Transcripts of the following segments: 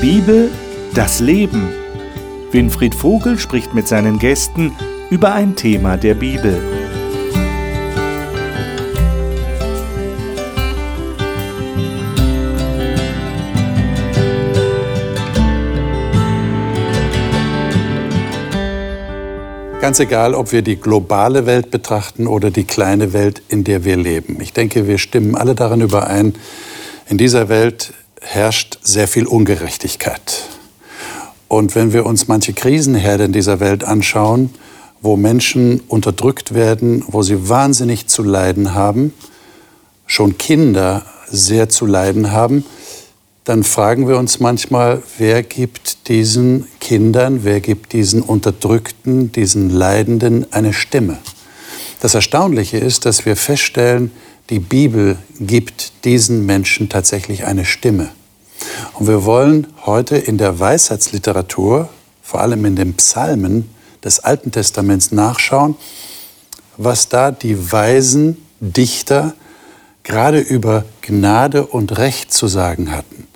Bibel, das Leben. Winfried Vogel spricht mit seinen Gästen über ein Thema der Bibel. Ganz egal, ob wir die globale Welt betrachten oder die kleine Welt, in der wir leben. Ich denke, wir stimmen alle darin überein, in dieser Welt herrscht sehr viel Ungerechtigkeit. Und wenn wir uns manche Krisenherde in dieser Welt anschauen, wo Menschen unterdrückt werden, wo sie wahnsinnig zu leiden haben, schon Kinder sehr zu leiden haben, dann fragen wir uns manchmal, wer gibt diesen Kindern, wer gibt diesen Unterdrückten, diesen Leidenden eine Stimme? Das Erstaunliche ist, dass wir feststellen, die Bibel gibt diesen Menschen tatsächlich eine Stimme. Und wir wollen heute in der Weisheitsliteratur, vor allem in den Psalmen des Alten Testaments nachschauen, was da die weisen Dichter gerade über Gnade und Recht zu sagen hatten.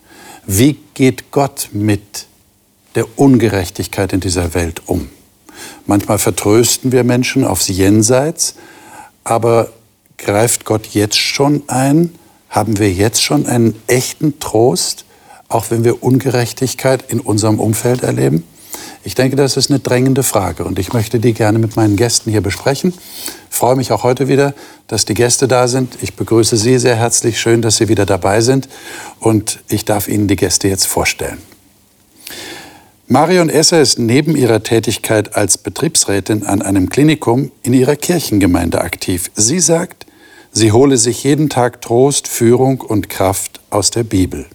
Wie geht Gott mit der Ungerechtigkeit in dieser Welt um? Manchmal vertrösten wir Menschen aufs Jenseits, aber greift Gott jetzt schon ein? Haben wir jetzt schon einen echten Trost, auch wenn wir Ungerechtigkeit in unserem Umfeld erleben? Ich denke, das ist eine drängende Frage und ich möchte die gerne mit meinen Gästen hier besprechen. Ich freue mich auch heute wieder, dass die Gäste da sind. Ich begrüße Sie sehr herzlich. Schön, dass Sie wieder dabei sind und ich darf Ihnen die Gäste jetzt vorstellen. Marion Esser ist neben ihrer Tätigkeit als Betriebsrätin an einem Klinikum in ihrer Kirchengemeinde aktiv. Sie sagt, sie hole sich jeden Tag Trost, Führung und Kraft aus der Bibel.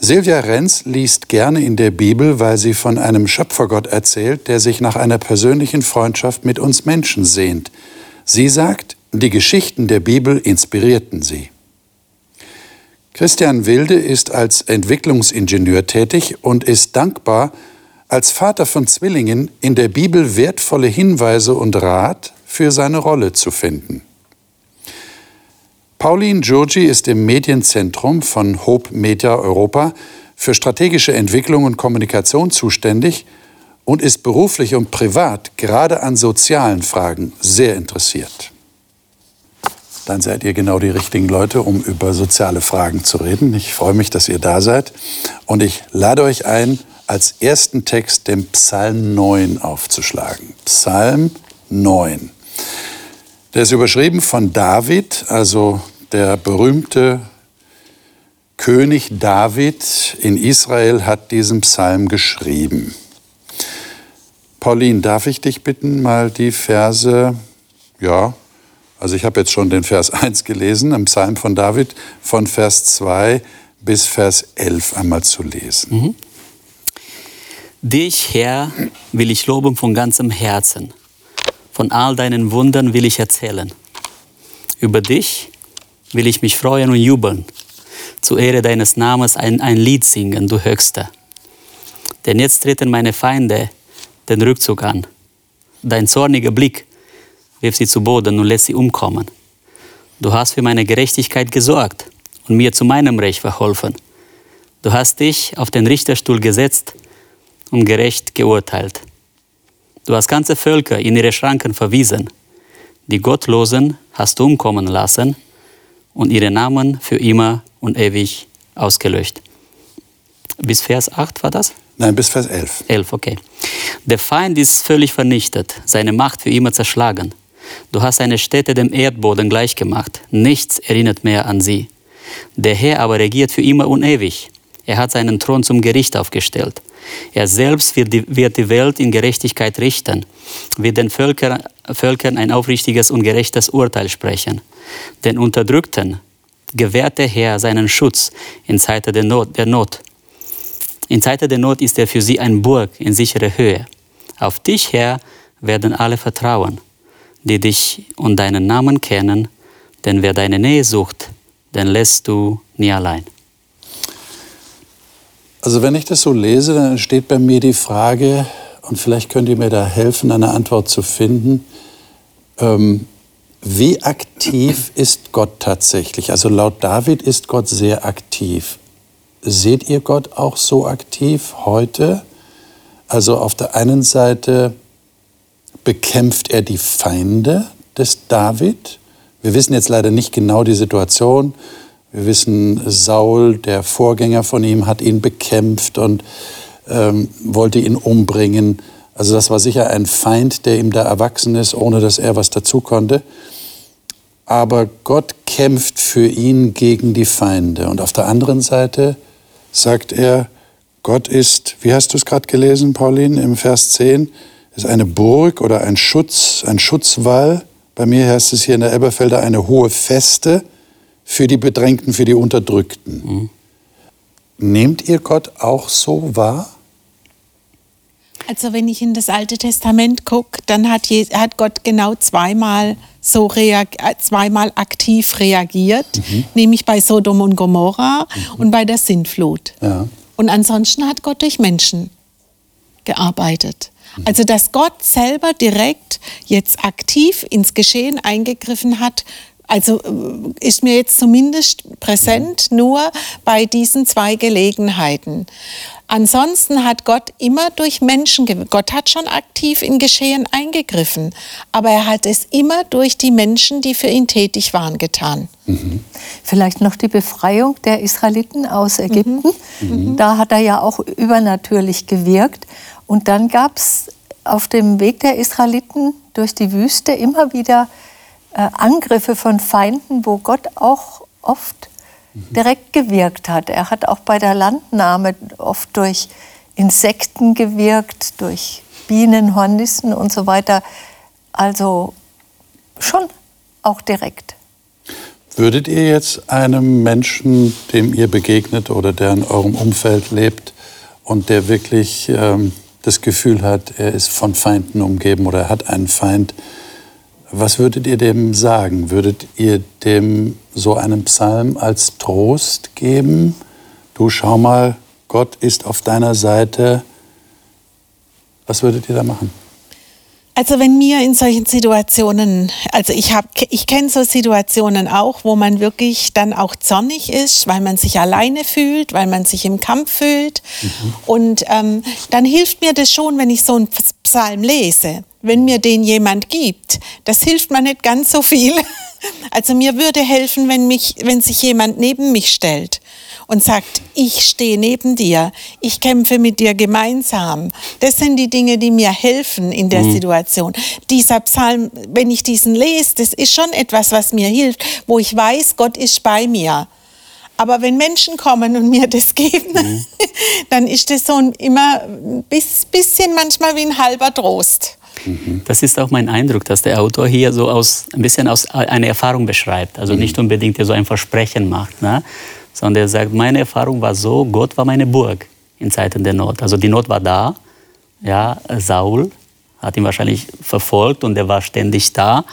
Silvia Renz liest gerne in der Bibel, weil sie von einem Schöpfergott erzählt, der sich nach einer persönlichen Freundschaft mit uns Menschen sehnt. Sie sagt, die Geschichten der Bibel inspirierten sie. Christian Wilde ist als Entwicklungsingenieur tätig und ist dankbar, als Vater von Zwillingen in der Bibel wertvolle Hinweise und Rat für seine Rolle zu finden. Pauline Giorgi ist im Medienzentrum von Hope Media Europa für strategische Entwicklung und Kommunikation zuständig und ist beruflich und privat gerade an sozialen Fragen sehr interessiert. Dann seid ihr genau die richtigen Leute, um über soziale Fragen zu reden. Ich freue mich, dass ihr da seid und ich lade euch ein, als ersten Text den Psalm 9 aufzuschlagen. Psalm 9. Der ist überschrieben von David, also der berühmte König David in Israel hat diesen Psalm geschrieben. Pauline, darf ich dich bitten, mal die Verse, ja, also ich habe jetzt schon den Vers 1 gelesen, im Psalm von David, von Vers 2 bis Vers 11 einmal zu lesen. Mhm. Dich, Herr, will ich loben von ganzem Herzen. Von all deinen Wundern will ich erzählen. Über dich will ich mich freuen und jubeln. Zur Ehre deines Namens ein, ein Lied singen, du Höchster. Denn jetzt treten meine Feinde den Rückzug an. Dein zorniger Blick wirft sie zu Boden und lässt sie umkommen. Du hast für meine Gerechtigkeit gesorgt und mir zu meinem Recht verholfen. Du hast dich auf den Richterstuhl gesetzt und gerecht geurteilt. Du hast ganze Völker in ihre Schranken verwiesen. Die Gottlosen hast du umkommen lassen und ihre Namen für immer und ewig ausgelöscht. Bis Vers 8 war das? Nein, bis Vers 11. 11, okay. Der Feind ist völlig vernichtet, seine Macht für immer zerschlagen. Du hast seine Städte dem Erdboden gleichgemacht. Nichts erinnert mehr an sie. Der Herr aber regiert für immer und ewig. Er hat seinen Thron zum Gericht aufgestellt. Er selbst wird die, wird die Welt in Gerechtigkeit richten, wird den Völker, Völkern ein aufrichtiges und gerechtes Urteil sprechen. Den Unterdrückten gewährt der Herr seinen Schutz in Zeiten der Not, der Not. In Zeiten der Not ist er für sie ein Burg in sicherer Höhe. Auf dich, Herr, werden alle vertrauen, die dich und deinen Namen kennen, denn wer deine Nähe sucht, den lässt du nie allein. Also wenn ich das so lese, dann steht bei mir die Frage, und vielleicht könnt ihr mir da helfen, eine Antwort zu finden, ähm, wie aktiv ist Gott tatsächlich? Also laut David ist Gott sehr aktiv. seht ihr Gott auch so aktiv heute? Also auf der einen Seite bekämpft er die Feinde des David. Wir wissen jetzt leider nicht genau die Situation. Wir wissen, Saul, der Vorgänger von ihm, hat ihn bekämpft und ähm, wollte ihn umbringen. Also das war sicher ein Feind, der ihm da erwachsen ist, ohne dass er was dazu konnte. Aber Gott kämpft für ihn gegen die Feinde. Und auf der anderen Seite sagt er, Gott ist, wie hast du es gerade gelesen, Pauline, im Vers 10, ist eine Burg oder ein Schutz, ein Schutzwall. Bei mir heißt es hier in der Elberfelder eine hohe Feste für die Bedrängten, für die Unterdrückten. Mhm. Nehmt ihr Gott auch so wahr? Also wenn ich in das Alte Testament gucke, dann hat, hat, Gott genau zweimal so äh, zweimal aktiv reagiert, mhm. nämlich bei Sodom und Gomorra mhm. und bei der Sintflut. Ja. Und ansonsten hat Gott durch Menschen gearbeitet. Mhm. Also dass Gott selber direkt jetzt aktiv ins Geschehen eingegriffen hat, also äh, ist mir jetzt zumindest präsent nur bei diesen zwei Gelegenheiten. Ansonsten hat Gott immer durch Menschen, Gott hat schon aktiv in Geschehen eingegriffen, aber er hat es immer durch die Menschen, die für ihn tätig waren, getan. Mhm. Vielleicht noch die Befreiung der Israeliten aus Ägypten. Mhm. Da hat er ja auch übernatürlich gewirkt. Und dann gab es auf dem Weg der Israeliten durch die Wüste immer wieder äh, Angriffe von Feinden, wo Gott auch oft direkt gewirkt hat. Er hat auch bei der Landnahme oft durch Insekten gewirkt, durch Bienen, Hornissen und so weiter. Also schon auch direkt. Würdet ihr jetzt einem Menschen, dem ihr begegnet oder der in eurem Umfeld lebt und der wirklich ähm, das Gefühl hat, er ist von Feinden umgeben oder er hat einen Feind, was würdet ihr dem sagen? Würdet ihr dem so einen Psalm als Trost geben? Du schau mal, Gott ist auf deiner Seite. Was würdet ihr da machen? Also wenn mir in solchen Situationen, also ich habe, ich kenne so Situationen auch, wo man wirklich dann auch zornig ist, weil man sich alleine fühlt, weil man sich im Kampf fühlt. Mhm. Und ähm, dann hilft mir das schon, wenn ich so einen Psalm lese wenn mir den jemand gibt, das hilft mir nicht ganz so viel. Also mir würde helfen, wenn, mich, wenn sich jemand neben mich stellt und sagt, ich stehe neben dir, ich kämpfe mit dir gemeinsam. Das sind die Dinge, die mir helfen in der mhm. Situation. Dieser Psalm, wenn ich diesen lese, das ist schon etwas, was mir hilft, wo ich weiß, Gott ist bei mir. Aber wenn Menschen kommen und mir das geben, mhm. dann ist das so ein, immer ein bisschen manchmal wie ein halber Trost. Das ist auch mein Eindruck, dass der Autor hier so aus, ein bisschen aus einer Erfahrung beschreibt. Also nicht unbedingt so ein Versprechen macht, ne? sondern er sagt, meine Erfahrung war so, Gott war meine Burg in Zeiten der Not. Also die Not war da. Ja, Saul hat ihn wahrscheinlich verfolgt und er war ständig da.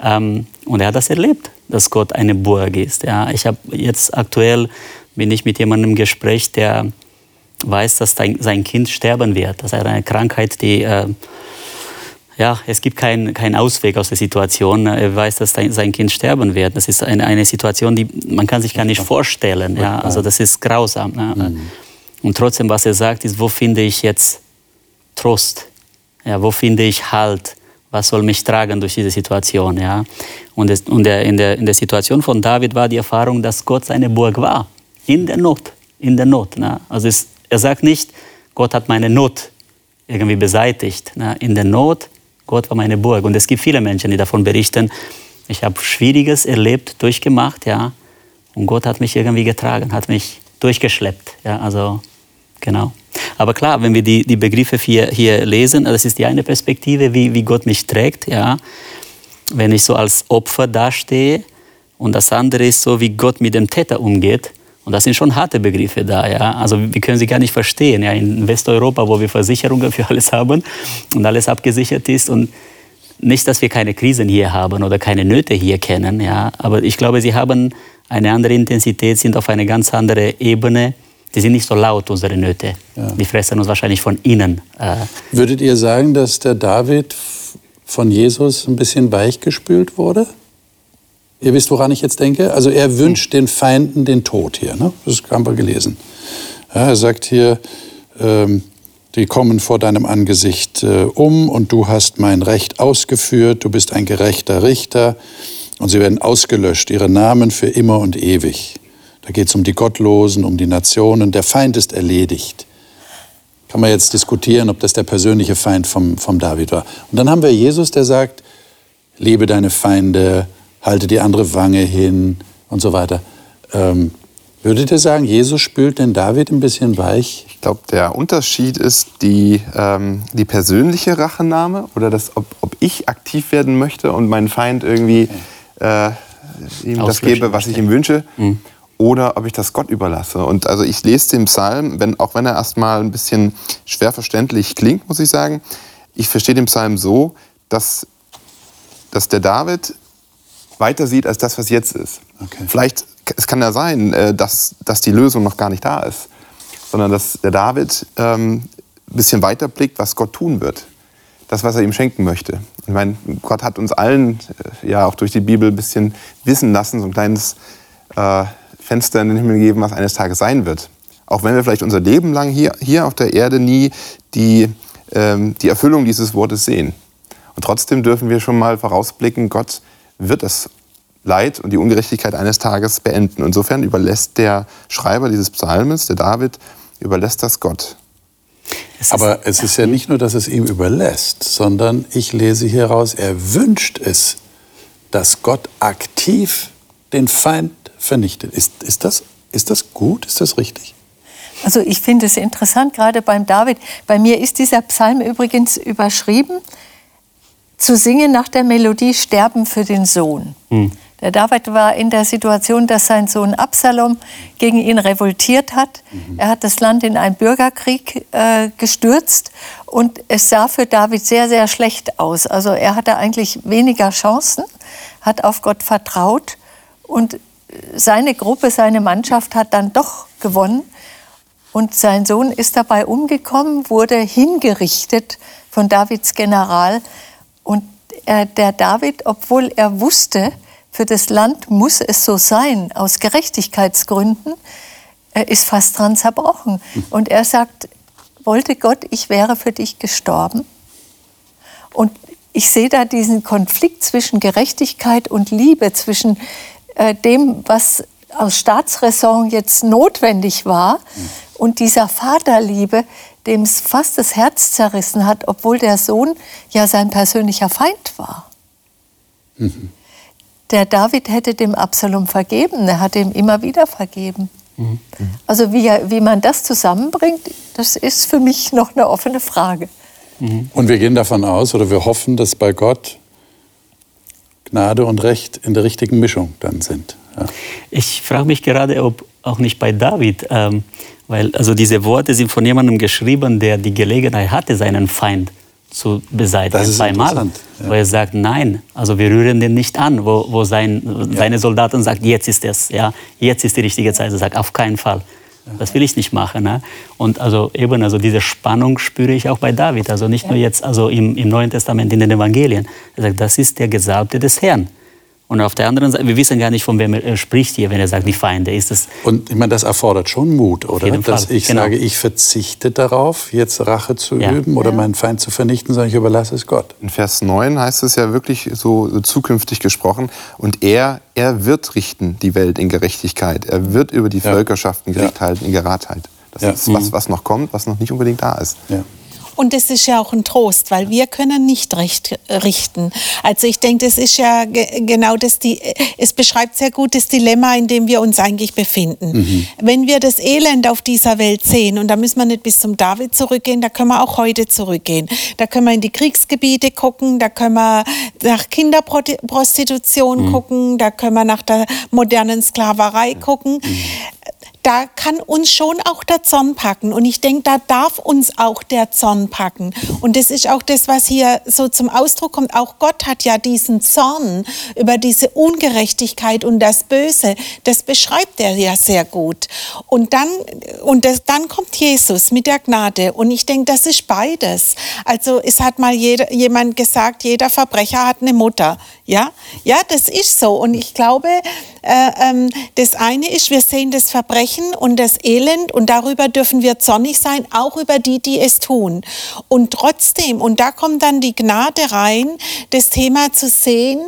Ähm, und er hat das erlebt, dass Gott eine Burg ist. Ja, ich habe jetzt aktuell bin ich mit jemandem im Gespräch, der weiß, dass sein Kind sterben wird. Das ist eine Krankheit, die äh, ja, es gibt keinen kein Ausweg aus der Situation. Er weiß, dass sein Kind sterben wird. Das ist eine, eine Situation, die man kann sich gar nicht vorstellen. Ja, also das ist grausam. Ne? Und trotzdem, was er sagt, ist, wo finde ich jetzt Trost? Ja, wo finde ich Halt? Was soll mich tragen durch diese Situation? Ja? Und, es, und der, in, der, in der Situation von David war die Erfahrung, dass Gott seine Burg war. In der Not. In der Not. Ne? Also es, er sagt nicht, Gott hat meine Not irgendwie beseitigt. Ne? In der Not Gott war meine Burg. Und es gibt viele Menschen, die davon berichten, ich habe Schwieriges erlebt, durchgemacht, ja. Und Gott hat mich irgendwie getragen, hat mich durchgeschleppt, ja. Also, genau. Aber klar, wenn wir die, die Begriffe hier, hier lesen, das ist die eine Perspektive, wie, wie Gott mich trägt, ja. Wenn ich so als Opfer dastehe. Und das andere ist so, wie Gott mit dem Täter umgeht. Und das sind schon harte Begriffe da, ja. Also wir können sie gar nicht verstehen, ja. In Westeuropa, wo wir Versicherungen für alles haben und alles abgesichert ist und nicht, dass wir keine Krisen hier haben oder keine Nöte hier kennen, ja. Aber ich glaube, sie haben eine andere Intensität, sind auf eine ganz andere Ebene. Die sind nicht so laut, unsere Nöte. Ja. Die fressen uns wahrscheinlich von innen. Äh. Würdet ihr sagen, dass der David von Jesus ein bisschen weichgespült wurde? Ihr wisst, woran ich jetzt denke? Also er wünscht den Feinden den Tod hier. Ne? Das haben wir gelesen. Ja, er sagt hier, ähm, die kommen vor deinem Angesicht äh, um und du hast mein Recht ausgeführt, du bist ein gerechter Richter und sie werden ausgelöscht, ihre Namen für immer und ewig. Da geht es um die Gottlosen, um die Nationen. Der Feind ist erledigt. Kann man jetzt diskutieren, ob das der persönliche Feind vom, vom David war. Und dann haben wir Jesus, der sagt, liebe deine Feinde, halte die andere Wange hin und so weiter. Ähm, würdet ihr sagen, Jesus spült den David ein bisschen weich? Ich glaube, der Unterschied ist die, ähm, die persönliche Rachenahme oder das, ob, ob, ich aktiv werden möchte und meinen Feind irgendwie äh, ihm das gebe, was ich ihm wünsche. Mhm. Oder ob ich das Gott überlasse. Und also ich lese den Psalm, wenn, auch wenn er erstmal ein bisschen schwer verständlich klingt, muss ich sagen. Ich verstehe den Psalm so, dass, dass der David weiter sieht als das, was jetzt ist. Okay. Vielleicht, es kann ja sein, äh, dass, dass die Lösung noch gar nicht da ist, sondern dass der David ähm, ein bisschen weiter blickt, was Gott tun wird. Das, was er ihm schenken möchte. Ich meine, Gott hat uns allen äh, ja auch durch die Bibel ein bisschen wissen lassen, so ein kleines äh, Fenster in den Himmel gegeben, was eines Tages sein wird. Auch wenn wir vielleicht unser Leben lang hier, hier auf der Erde nie die, ähm, die Erfüllung dieses Wortes sehen. Und trotzdem dürfen wir schon mal vorausblicken, Gott wird das Leid und die Ungerechtigkeit eines Tages beenden. Insofern überlässt der Schreiber dieses Psalmes, der David, überlässt das Gott. Es Aber es ist ja nicht nur, dass es ihm überlässt, sondern ich lese hier raus, er wünscht es, dass Gott aktiv den Feind vernichtet. Ist, ist, das, ist das gut? Ist das richtig? Also ich finde es interessant, gerade beim David. Bei mir ist dieser Psalm übrigens überschrieben zu singen nach der Melodie Sterben für den Sohn. Hm. Der David war in der Situation, dass sein Sohn Absalom gegen ihn revoltiert hat. Mhm. Er hat das Land in einen Bürgerkrieg äh, gestürzt und es sah für David sehr, sehr schlecht aus. Also er hatte eigentlich weniger Chancen, hat auf Gott vertraut und seine Gruppe, seine Mannschaft hat dann doch gewonnen. Und sein Sohn ist dabei umgekommen, wurde hingerichtet von Davids General und er, der David, obwohl er wusste, für das Land muss es so sein, aus Gerechtigkeitsgründen, er ist fast dran zerbrochen. Und er sagt, wollte Gott, ich wäre für dich gestorben? Und ich sehe da diesen Konflikt zwischen Gerechtigkeit und Liebe, zwischen äh, dem, was aus Staatsräson jetzt notwendig war, und dieser Vaterliebe, dem es fast das Herz zerrissen hat, obwohl der Sohn ja sein persönlicher Feind war. Mhm. Der David hätte dem Absalom vergeben, er hat ihm immer wieder vergeben. Mhm. Also wie, wie man das zusammenbringt, das ist für mich noch eine offene Frage. Mhm. Und wir gehen davon aus oder wir hoffen, dass bei Gott Gnade und Recht in der richtigen Mischung dann sind. Ja. Ich frage mich gerade, ob auch nicht bei David ähm, weil also diese Worte sind von jemandem geschrieben, der die Gelegenheit hatte, seinen Feind zu beseitigen. Das ist zweimal. Ja. Wo er sagt, nein, also wir rühren den nicht an. Wo, wo sein, ja. seine Soldaten sagen, jetzt ist es, ja, jetzt ist die richtige Zeit. Er sagt, auf keinen Fall. Das will ich nicht machen. Ne? Und also eben, also diese Spannung spüre ich auch bei David. Also nicht nur jetzt also im, im Neuen Testament, in den Evangelien. Er sagt, das ist der Gesalbte des Herrn. Und auf der anderen Seite, wir wissen gar nicht, von wem er spricht hier, wenn er sagt, die Feinde. Ist das und ich meine, das erfordert schon Mut, oder? Dass ich genau. sage, ich verzichte darauf, jetzt Rache zu ja. üben oder ja. meinen Feind zu vernichten, sondern ich überlasse es Gott. In Vers 9 heißt es ja wirklich so zukünftig gesprochen. Und er, er wird richten die Welt in Gerechtigkeit. Er wird über die ja. Völkerschaften Gericht halten in Geradheit. Das ist was, mhm. was noch kommt, was noch nicht unbedingt da ist. Und das ist ja auch ein Trost, weil wir können nicht recht richten. Also ich denke, das ist ja genau das, die, es beschreibt sehr gut das Dilemma, in dem wir uns eigentlich befinden. Mhm. Wenn wir das Elend auf dieser Welt sehen, und da müssen wir nicht bis zum David zurückgehen, da können wir auch heute zurückgehen. Da können wir in die Kriegsgebiete gucken, da können wir nach Kinderprostitution mhm. gucken, da können wir nach der modernen Sklaverei gucken. Mhm da kann uns schon auch der Zorn packen. Und ich denke, da darf uns auch der Zorn packen. Und das ist auch das, was hier so zum Ausdruck kommt. Auch Gott hat ja diesen Zorn über diese Ungerechtigkeit und das Böse. Das beschreibt er ja sehr gut. Und dann, und das, dann kommt Jesus mit der Gnade. Und ich denke, das ist beides. Also es hat mal jeder, jemand gesagt, jeder Verbrecher hat eine Mutter. Ja, ja, das ist so. Und ich glaube, äh, ähm, das eine ist, wir sehen das Verbrechen und das Elend und darüber dürfen wir zornig sein, auch über die, die es tun. Und trotzdem, und da kommt dann die Gnade rein, das Thema zu sehen,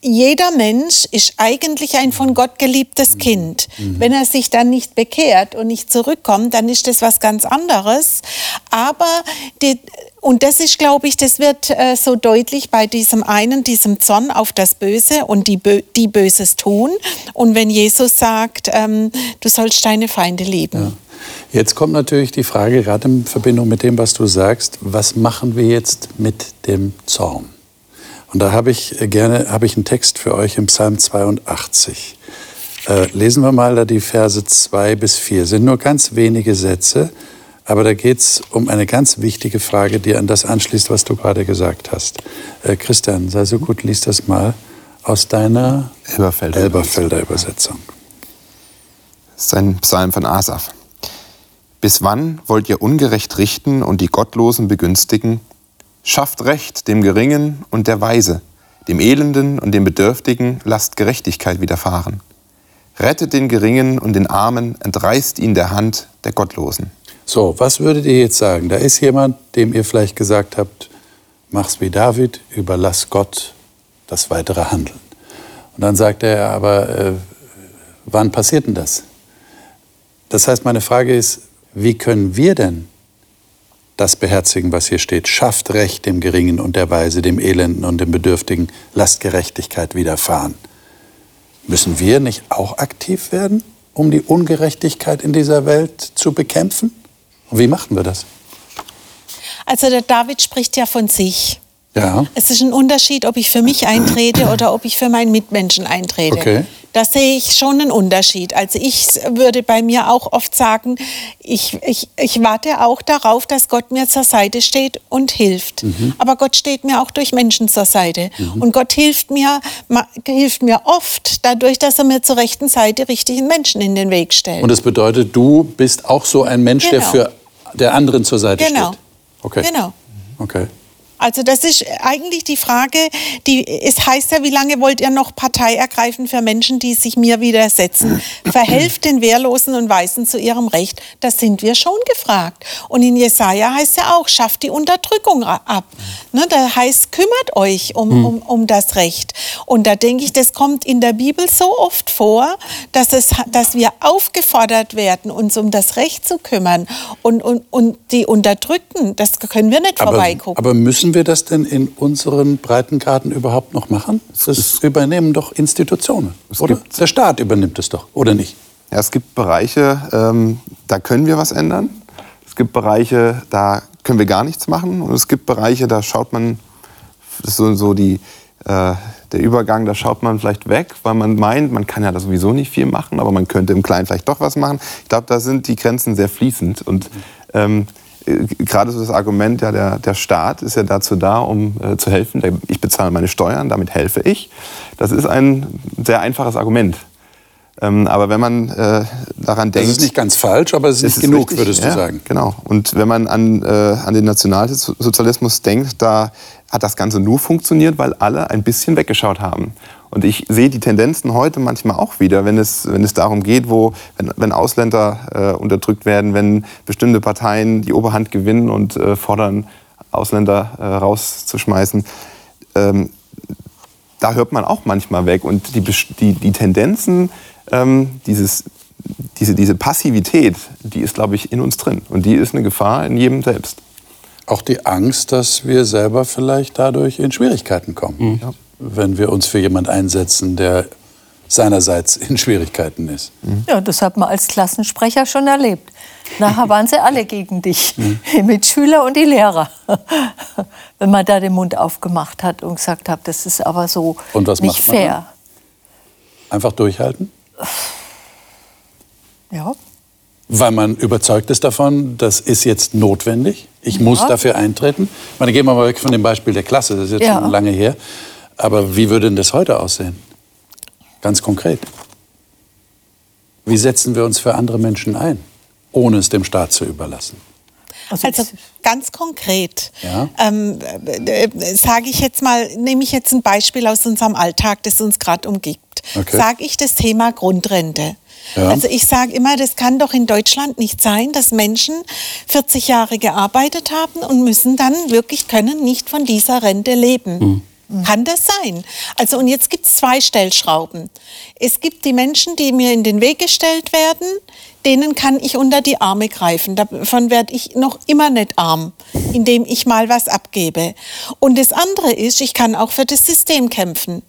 jeder Mensch ist eigentlich ein von Gott geliebtes. Kind. Mhm. Wenn er sich dann nicht bekehrt und nicht zurückkommt, dann ist das was ganz anderes. Aber die, und das ist, glaube ich, das wird äh, so deutlich bei diesem einen, diesem Zorn auf das Böse und die, Bö die Böses tun. Und wenn Jesus sagt, ähm, du sollst deine Feinde lieben. Ja. Jetzt kommt natürlich die Frage, gerade in Verbindung mit dem, was du sagst, was machen wir jetzt mit dem Zorn? Und da habe ich äh, gerne habe ich einen Text für euch im Psalm 82. Äh, lesen wir mal da die Verse 2 bis 4. Sind nur ganz wenige Sätze. Aber da geht es um eine ganz wichtige Frage, die an das anschließt, was du gerade gesagt hast. Äh, Christian, sei so gut, lies das mal aus deiner Elberfelder, Elberfelder Übersetzung. Das ist ein Psalm von Asaf. Bis wann wollt ihr ungerecht richten und die Gottlosen begünstigen? Schafft Recht dem Geringen und der Weise, dem Elenden und dem Bedürftigen lasst Gerechtigkeit widerfahren. Rettet den Geringen und den Armen, entreißt ihn der Hand der Gottlosen. So, was würdet ihr jetzt sagen? Da ist jemand, dem ihr vielleicht gesagt habt, mach's wie David, überlass Gott das weitere Handeln. Und dann sagt er, aber äh, wann passiert denn das? Das heißt, meine Frage ist, wie können wir denn das beherzigen, was hier steht? Schafft Recht dem Geringen und der Weise, dem Elenden und dem Bedürftigen, lasst Gerechtigkeit widerfahren. Müssen wir nicht auch aktiv werden, um die Ungerechtigkeit in dieser Welt zu bekämpfen? Und wie machen wir das? Also der David spricht ja von sich. Ja. Es ist ein Unterschied, ob ich für mich eintrete oder ob ich für meinen Mitmenschen eintrete. Okay. Da sehe ich schon einen Unterschied. Also ich würde bei mir auch oft sagen, ich, ich, ich warte auch darauf, dass Gott mir zur Seite steht und hilft. Mhm. Aber Gott steht mir auch durch Menschen zur Seite. Mhm. Und Gott hilft mir, hilft mir oft dadurch, dass er mir zur rechten Seite richtigen Menschen in den Weg stellt. Und das bedeutet, du bist auch so ein Mensch, genau. der für der anderen zur Seite genau. steht. Okay. Genau. Okay. Also das ist eigentlich die Frage, die, es heißt ja, wie lange wollt ihr noch Partei ergreifen für Menschen, die sich mir widersetzen? Verhelft den Wehrlosen und Weisen zu ihrem Recht. Da sind wir schon gefragt. Und in Jesaja heißt ja auch, schafft die Unterdrückung ab. Ne, da heißt, kümmert euch um, hm. um, um das Recht. Und da denke ich, das kommt in der Bibel so oft vor, dass, es, dass wir aufgefordert werden, uns um das Recht zu kümmern. Und, und, und die Unterdrückten, das können wir nicht aber, vorbeigucken. Aber müssen Müssen wir das denn in unseren Breitengraden überhaupt noch machen? Das übernehmen doch Institutionen, oder? Der Staat übernimmt es doch, oder nicht? Ja, es gibt Bereiche, ähm, da können wir was ändern. Es gibt Bereiche, da können wir gar nichts machen. Und es gibt Bereiche, da schaut man, das ist so, so die, äh, der Übergang, da schaut man vielleicht weg, weil man meint, man kann ja da sowieso nicht viel machen, aber man könnte im Kleinen vielleicht doch was machen. Ich glaube, da sind die Grenzen sehr fließend. Und ähm, gerade so das Argument, ja, der, der Staat ist ja dazu da, um äh, zu helfen. Ich bezahle meine Steuern, damit helfe ich. Das ist ein sehr einfaches Argument. Ähm, aber wenn man äh, daran denkt. Das ist nicht ganz falsch, aber es ist nicht genug, richtig, würdest du ja, sagen. Genau. Und wenn man an, äh, an den Nationalsozialismus denkt, da hat das Ganze nur funktioniert, weil alle ein bisschen weggeschaut haben. Und ich sehe die Tendenzen heute manchmal auch wieder, wenn es, wenn es darum geht, wo, wenn, wenn Ausländer äh, unterdrückt werden, wenn bestimmte Parteien die Oberhand gewinnen und äh, fordern, Ausländer äh, rauszuschmeißen. Ähm, da hört man auch manchmal weg. Und die, die, die Tendenzen, ähm, dieses, diese, diese Passivität, die ist, glaube ich, in uns drin. Und die ist eine Gefahr in jedem selbst. Auch die Angst, dass wir selber vielleicht dadurch in Schwierigkeiten kommen. Mhm. Ja wenn wir uns für jemanden einsetzen, der seinerseits in Schwierigkeiten ist. Ja, das hat man als Klassensprecher schon erlebt. Nachher waren sie alle gegen dich, mhm. die Mitschüler und die Lehrer. Wenn man da den Mund aufgemacht hat und gesagt hat, das ist aber so nicht fair. Einfach durchhalten? Ja. Weil man überzeugt ist davon, das ist jetzt notwendig. Ich ja. muss dafür eintreten. Ich meine, gehen wir mal weg von dem Beispiel der Klasse, das ist jetzt ja. schon lange her. Aber wie würde denn das heute aussehen? Ganz konkret. Wie setzen wir uns für andere Menschen ein, ohne es dem Staat zu überlassen? Also, also ganz konkret ja. ähm, äh, äh, sage ich jetzt mal, nehme ich jetzt ein Beispiel aus unserem Alltag, das uns gerade umgibt. Okay. Sage ich das Thema Grundrente. Ja. Also ich sage immer, das kann doch in Deutschland nicht sein, dass Menschen 40 Jahre gearbeitet haben und müssen dann wirklich können nicht von dieser Rente leben. Mhm. Kann das sein? Also und jetzt gibt es zwei Stellschrauben. Es gibt die Menschen, die mir in den Weg gestellt werden, denen kann ich unter die Arme greifen. Davon werde ich noch immer nicht arm, indem ich mal was abgebe. Und das andere ist, ich kann auch für das System kämpfen.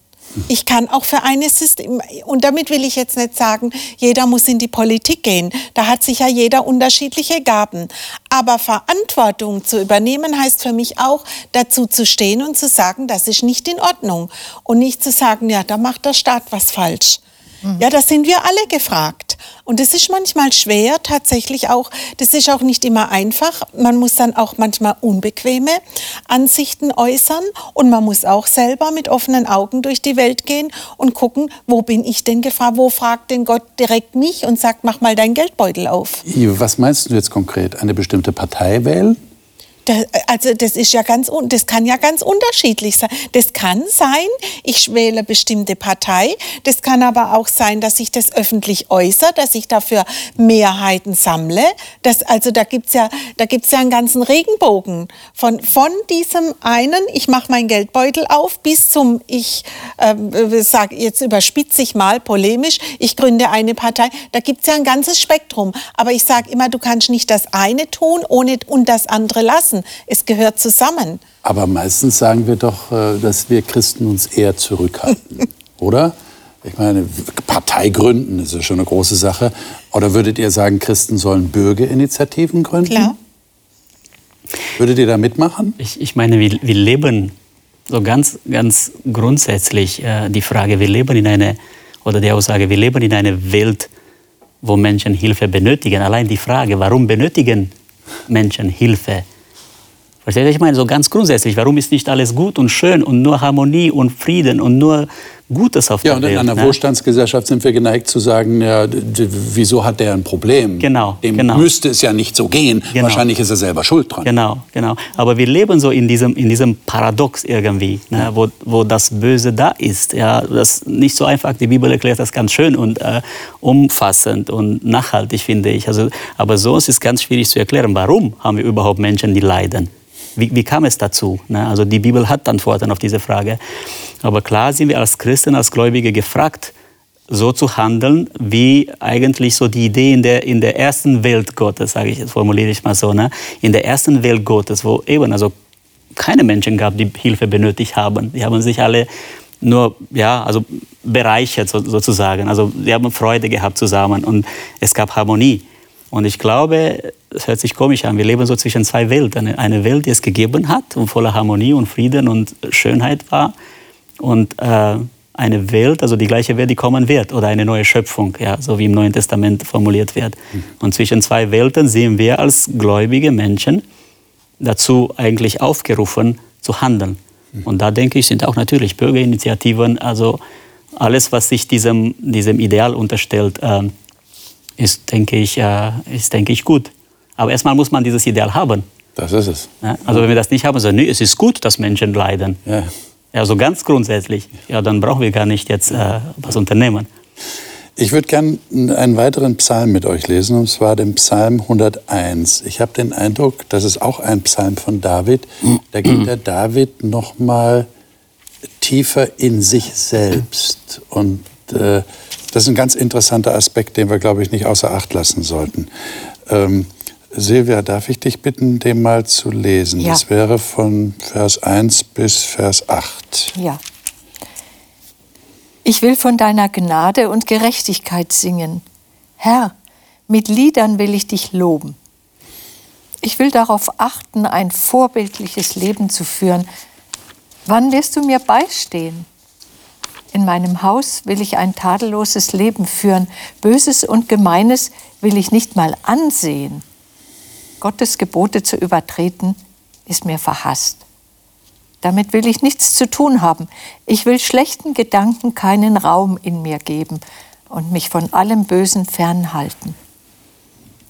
Ich kann auch für eine System, und damit will ich jetzt nicht sagen, jeder muss in die Politik gehen. Da hat sich ja jeder unterschiedliche Gaben. Aber Verantwortung zu übernehmen heißt für mich auch, dazu zu stehen und zu sagen, das ist nicht in Ordnung. Und nicht zu sagen, ja, da macht der Staat was falsch. Ja, da sind wir alle gefragt. Und es ist manchmal schwer, tatsächlich auch, das ist auch nicht immer einfach. Man muss dann auch manchmal unbequeme Ansichten äußern und man muss auch selber mit offenen Augen durch die Welt gehen und gucken, wo bin ich denn gefahren, wo fragt denn Gott direkt mich und sagt, mach mal deinen Geldbeutel auf. Was meinst du jetzt konkret? Eine bestimmte Partei wählen? Also das ist ja ganz, das kann ja ganz unterschiedlich sein. Das kann sein, ich wähle bestimmte Partei. Das kann aber auch sein, dass ich das öffentlich äußere, dass ich dafür Mehrheiten sammle. Das, also da gibt's ja, da gibt's ja einen ganzen Regenbogen von, von diesem einen, ich mache meinen Geldbeutel auf, bis zum, ich äh, sage jetzt überspitze ich mal polemisch, ich gründe eine Partei. Da gibt's ja ein ganzes Spektrum. Aber ich sage immer, du kannst nicht das eine tun ohne und das andere lassen lassen. Es gehört zusammen. Aber meistens sagen wir doch, äh, dass wir Christen uns eher zurückhalten, oder? Ich meine, Partei gründen ist ja schon eine große Sache. Oder würdet ihr sagen, Christen sollen Bürgerinitiativen gründen? Klar. Würdet ihr da mitmachen? Ich, ich meine, wir, wir, leben so ganz, ganz grundsätzlich äh, die Frage, wir leben in einer, oder die Aussage, wir leben in einer Welt, wo Menschen Hilfe benötigen. Allein die Frage, warum benötigen Menschen Hilfe? Versteht ihr? Ich meine, so ganz grundsätzlich, warum ist nicht alles gut und schön und nur Harmonie und Frieden und nur Gutes auf ja, der Welt? Ja, und in einer ne? Wohlstandsgesellschaft sind wir geneigt zu sagen, ja, wieso hat der ein Problem? Genau. Dem genau. müsste es ja nicht so gehen. Genau. Wahrscheinlich ist er selber schuld dran. Genau, genau. Aber wir leben so in diesem, in diesem Paradox irgendwie, ne, ja. wo, wo das Böse da ist. Ja, das nicht so einfach. Die Bibel erklärt das ganz schön und äh, umfassend und nachhaltig, finde ich. Also, aber so ist es ganz schwierig zu erklären, warum haben wir überhaupt Menschen, die leiden. Wie, wie kam es dazu? Ne? Also die Bibel hat Antworten auf diese Frage. Aber klar sind wir als Christen, als Gläubige gefragt, so zu handeln, wie eigentlich so die Idee in der, in der ersten Welt Gottes, sage ich, formuliere ich mal so, ne? in der ersten Welt Gottes, wo eben also keine Menschen gab, die Hilfe benötigt haben. Die haben sich alle nur ja, also bereichert sozusagen. Also sie haben Freude gehabt zusammen und es gab Harmonie. Und ich glaube, es hört sich komisch an, wir leben so zwischen zwei Welten. Eine Welt, die es gegeben hat und voller Harmonie und Frieden und Schönheit war. Und äh, eine Welt, also die gleiche Welt, die kommen wird. Oder eine neue Schöpfung, ja, so wie im Neuen Testament formuliert wird. Mhm. Und zwischen zwei Welten sehen wir als gläubige Menschen dazu eigentlich aufgerufen zu handeln. Mhm. Und da denke ich, sind auch natürlich Bürgerinitiativen, also alles, was sich diesem, diesem Ideal unterstellt, äh, ist, denke ich, äh, ist, denke ich, gut. Aber erstmal muss man dieses Ideal haben. Das ist es. Ja, also wenn wir das nicht haben, sagen, nee, es ist gut, dass Menschen leiden. Ja. Ja, so ganz grundsätzlich. Ja, dann brauchen wir gar nicht jetzt äh, was unternehmen. Ich würde gerne einen weiteren Psalm mit euch lesen, und zwar den Psalm 101. Ich habe den Eindruck, das ist auch ein Psalm von David. Da geht der David noch mal tiefer in sich selbst und äh, das ist ein ganz interessanter Aspekt, den wir, glaube ich, nicht außer Acht lassen sollten. Ähm, Silvia, darf ich dich bitten, den mal zu lesen? Ja. Das wäre von Vers 1 bis Vers 8. Ja. Ich will von deiner Gnade und Gerechtigkeit singen. Herr, mit Liedern will ich dich loben. Ich will darauf achten, ein vorbildliches Leben zu führen. Wann wirst du mir beistehen? In meinem Haus will ich ein tadelloses Leben führen. Böses und Gemeines will ich nicht mal ansehen. Gottes Gebote zu übertreten, ist mir verhasst. Damit will ich nichts zu tun haben. Ich will schlechten Gedanken keinen Raum in mir geben und mich von allem Bösen fernhalten.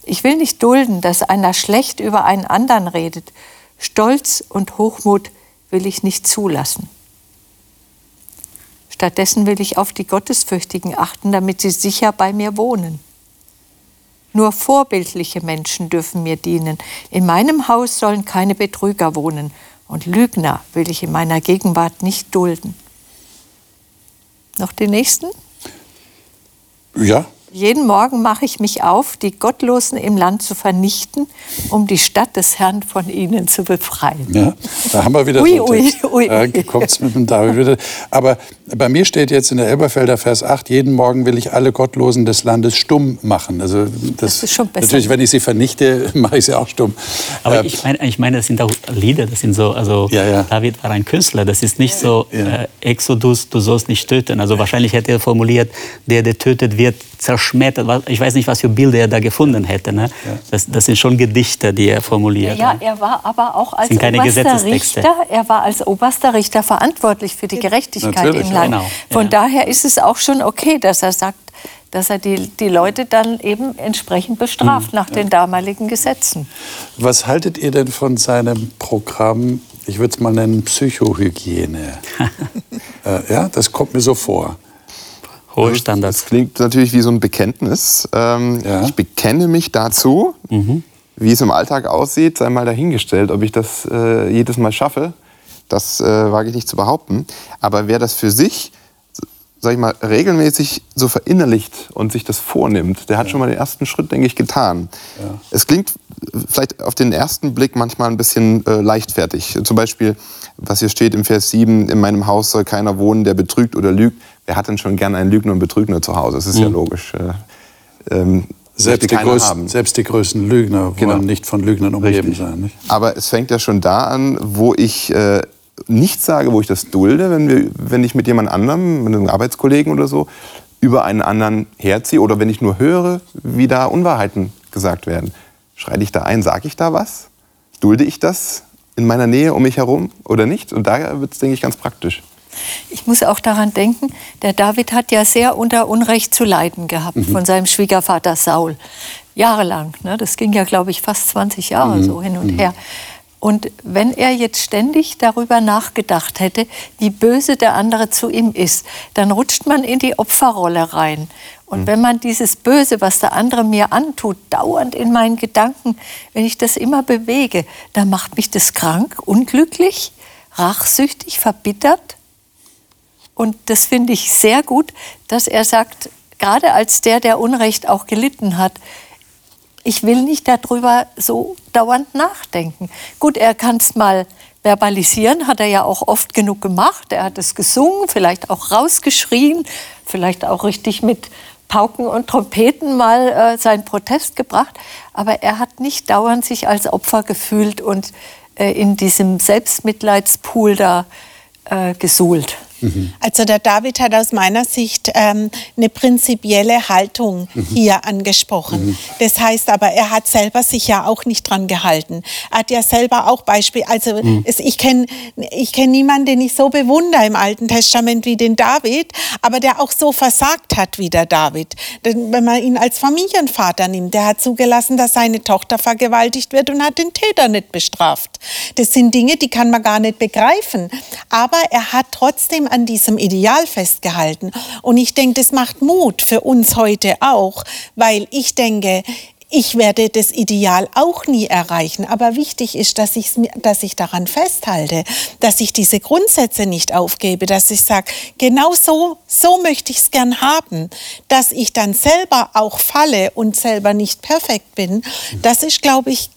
Ich will nicht dulden, dass einer schlecht über einen anderen redet. Stolz und Hochmut will ich nicht zulassen. Stattdessen will ich auf die Gottesfürchtigen achten, damit sie sicher bei mir wohnen. Nur vorbildliche Menschen dürfen mir dienen. In meinem Haus sollen keine Betrüger wohnen und Lügner will ich in meiner Gegenwart nicht dulden. Noch den nächsten? Ja, jeden Morgen mache ich mich auf, die Gottlosen im Land zu vernichten, um die Stadt des Herrn von ihnen zu befreien. Ja, da haben wir wieder Ui, so ui, ui, Da ui. kommt's mit dem David wieder. Aber bei mir steht jetzt in der Elberfelder Vers 8, jeden Morgen will ich alle Gottlosen des Landes stumm machen. Also das, Das ist schon besser. Natürlich, wenn ich sie vernichte, mache ich sie auch stumm. Aber Äh, ich meine, ich meine, das sind auch Lieder, das sind so, also Ja, ja. David war ein Künstler, das ist nicht so Ja. äh, Exodus, du sollst nicht töten. Also wahrscheinlich hätte er formuliert, der, der tötet, wird zerschmettert. Ich weiß nicht, was für Bilder er da gefunden hätte. Ne? Das, das sind schon Gedichte, die er formuliert. Ja, ne? er war aber auch als oberster. Richter, er war als oberster Richter verantwortlich für die Gerechtigkeit Natürlich, im Land. genau, Von ja. daher ist es auch schon okay, dass er sagt, dass er die, die Leute dann eben entsprechend Mhm. bestraft nach den damaligen Gesetzen. Was haltet ihr denn von seinem Programm, ich würde es mal nennen, Psychohygiene? äh, ja, das kommt mir so vor. Hohe Das Standards. klingt natürlich wie so ein Bekenntnis. Ähm, Ja. Ich bekenne mich dazu. Mhm. Wie es im Alltag aussieht, sei mal dahingestellt. Ob ich das äh, jedes Mal schaffe, das äh, wage ich nicht zu behaupten. Aber wer das für sich, sag ich mal, regelmäßig so verinnerlicht und sich das vornimmt, der hat schon mal den ersten Schritt, denke ich, getan. Es klingt vielleicht auf den ersten Blick manchmal ein bisschen äh, leichtfertig. Zum Beispiel, was hier steht im Vers 7, in meinem Haus soll keiner wohnen, der betrügt oder lügt. Wer hat denn schon gern einen Lügner und Betrügner zu Hause? Das ist ja logisch. Äh, ähm, Selbst die, größten, selbst die größten Lügner wollen Genau. nicht von Lügnern umgeben sein. Nicht? Aber es fängt ja schon da an, wo ich äh, nicht sage, wo ich das dulde, wenn, wir, wenn ich mit jemand anderem, mit einem Arbeitskollegen oder so, über einen anderen herziehe oder wenn ich nur höre, wie da Unwahrheiten gesagt werden. Schreite ich da ein, sage ich da was? Dulde ich das in meiner Nähe um mich herum oder nicht? Und da wird es, denke ich, ganz praktisch. Ich muss auch daran denken, der David hat ja sehr unter Unrecht zu leiden gehabt Mhm. von seinem Schwiegervater Saul. Jahrelang. Ne? Das ging ja, glaube ich, fast 20 Jahre Mhm. so hin und her. Und wenn er jetzt ständig darüber nachgedacht hätte, wie böse der andere zu ihm ist, dann rutscht man in die Opferrolle rein. Und wenn man dieses Böse, was der andere mir antut, dauernd in meinen Gedanken, wenn ich das immer bewege, dann macht mich das krank, unglücklich, rachsüchtig, verbittert. Und das finde ich sehr gut, dass er sagt, gerade als der, der Unrecht auch gelitten hat, ich will nicht darüber so dauernd nachdenken. Gut, er kann es mal verbalisieren, hat er ja auch oft genug gemacht. Er hat es gesungen, vielleicht auch rausgeschrien, vielleicht auch richtig mit Pauken und Trompeten mal äh, seinen Protest gebracht. Aber er hat nicht dauernd sich als Opfer gefühlt und äh, in diesem Selbstmitleidspool da äh, gesuhlt. Also der David hat aus meiner Sicht ähm, eine prinzipielle Haltung hier angesprochen. Das heißt aber, er hat selber sich ja auch nicht dran gehalten. Er hat ja selber auch Beispiel, also es, ich kenne ich kenn niemanden, den ich so bewundere im Alten Testament wie den David, aber der auch so versagt hat wie der David. Denn wenn man ihn als Familienvater nimmt, der hat zugelassen, dass seine Tochter vergewaltigt wird und hat den Täter nicht bestraft. Das sind Dinge, die kann man gar nicht begreifen. Aber er hat trotzdem an diesem Ideal festgehalten. Und ich denke, das macht Mut für uns heute auch, weil ich denke, ich werde das Ideal auch nie erreichen. Aber wichtig ist, dass, mir, dass ich daran festhalte, dass ich diese Grundsätze nicht aufgebe, dass ich sage, genau so, so möchte ich es gern haben. Dass ich dann selber auch falle und selber nicht perfekt bin, das ist, glaube ich,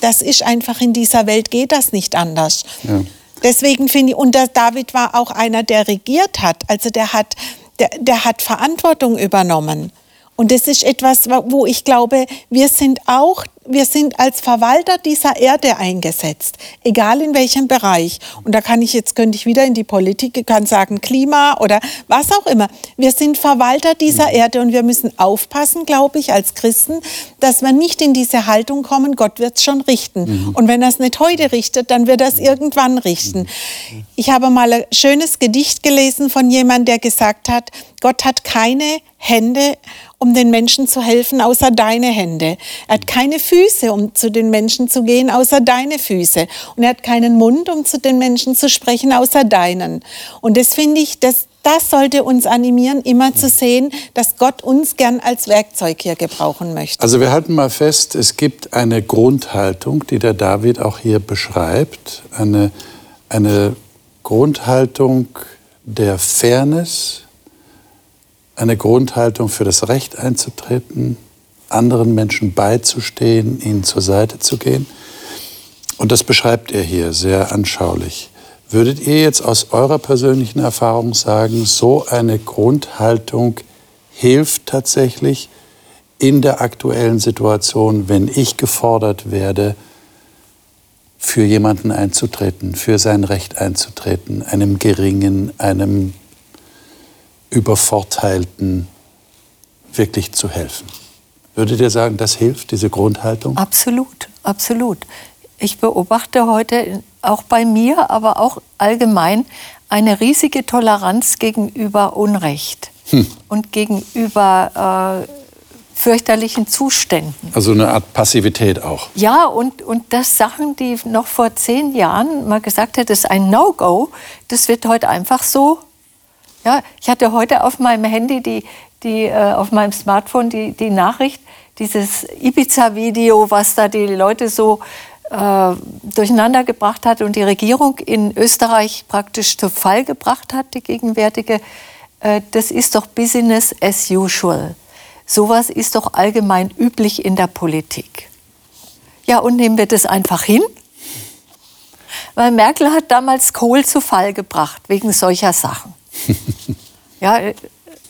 das ist einfach in dieser Welt geht das nicht anders. Deswegen finde ich, und David war auch einer, der regiert hat. Also der hat, der, der hat Verantwortung übernommen. Und das ist etwas, wo ich glaube, wir sind auch wir sind als Verwalter dieser Erde eingesetzt, egal in welchem Bereich. Und da kann ich jetzt, könnte ich wieder in die Politik, ich kann sagen Klima oder was auch immer. Wir sind Verwalter dieser Erde und wir müssen aufpassen, glaube ich, als Christen, dass wir nicht in diese Haltung kommen, Gott wird es schon richten. Mhm. Und wenn er es nicht heute richtet, dann wird er es irgendwann richten. Ich habe mal ein schönes Gedicht gelesen von jemandem, der gesagt hat, Gott hat keine Hände, um den Menschen zu helfen, außer deine Hände. Er hat keine Füße, um zu den Menschen zu gehen, außer deine Füße. Und er hat keinen Mund, um zu den Menschen zu sprechen, außer deinen. Und das finde ich, das, das sollte uns animieren, immer zu sehen, dass Gott uns gern als Werkzeug hier gebrauchen möchte. Also wir halten mal fest, es gibt eine Grundhaltung, die der David auch hier beschreibt, eine, eine Grundhaltung der Fairness, eine Grundhaltung für das Recht einzutreten, anderen Menschen beizustehen, ihnen zur Seite zu gehen. Und das beschreibt er hier sehr anschaulich. Würdet ihr jetzt aus eurer persönlichen Erfahrung sagen, so eine Grundhaltung hilft tatsächlich in der aktuellen Situation, wenn ich gefordert werde, für jemanden einzutreten, für sein Recht einzutreten, einem Geringen, einem Übervorteilten wirklich zu helfen. Würdet ihr sagen, das hilft, diese Grundhaltung? Absolut, absolut. Ich beobachte heute auch bei mir, aber auch allgemein eine riesige Toleranz gegenüber Unrecht hm. und gegenüber äh, fürchterlichen Zuständen. Also eine Art Passivität auch. Ja, und, und das Sachen, die noch vor zehn Jahren mal gesagt hätte, das ist ein No-Go, das wird heute einfach so ja, ich hatte heute auf meinem Handy, die, die, äh, auf meinem Smartphone die, die Nachricht, dieses Ibiza-Video, was da die Leute so äh, durcheinander gebracht hat und die Regierung in Österreich praktisch zu Fall gebracht hat, die gegenwärtige. Äh, das ist doch Business as usual. Sowas ist doch allgemein üblich in der Politik. Ja, und nehmen wir das einfach hin? Weil Merkel hat damals Kohl zu Fall gebracht wegen solcher Sachen. Ja, äh,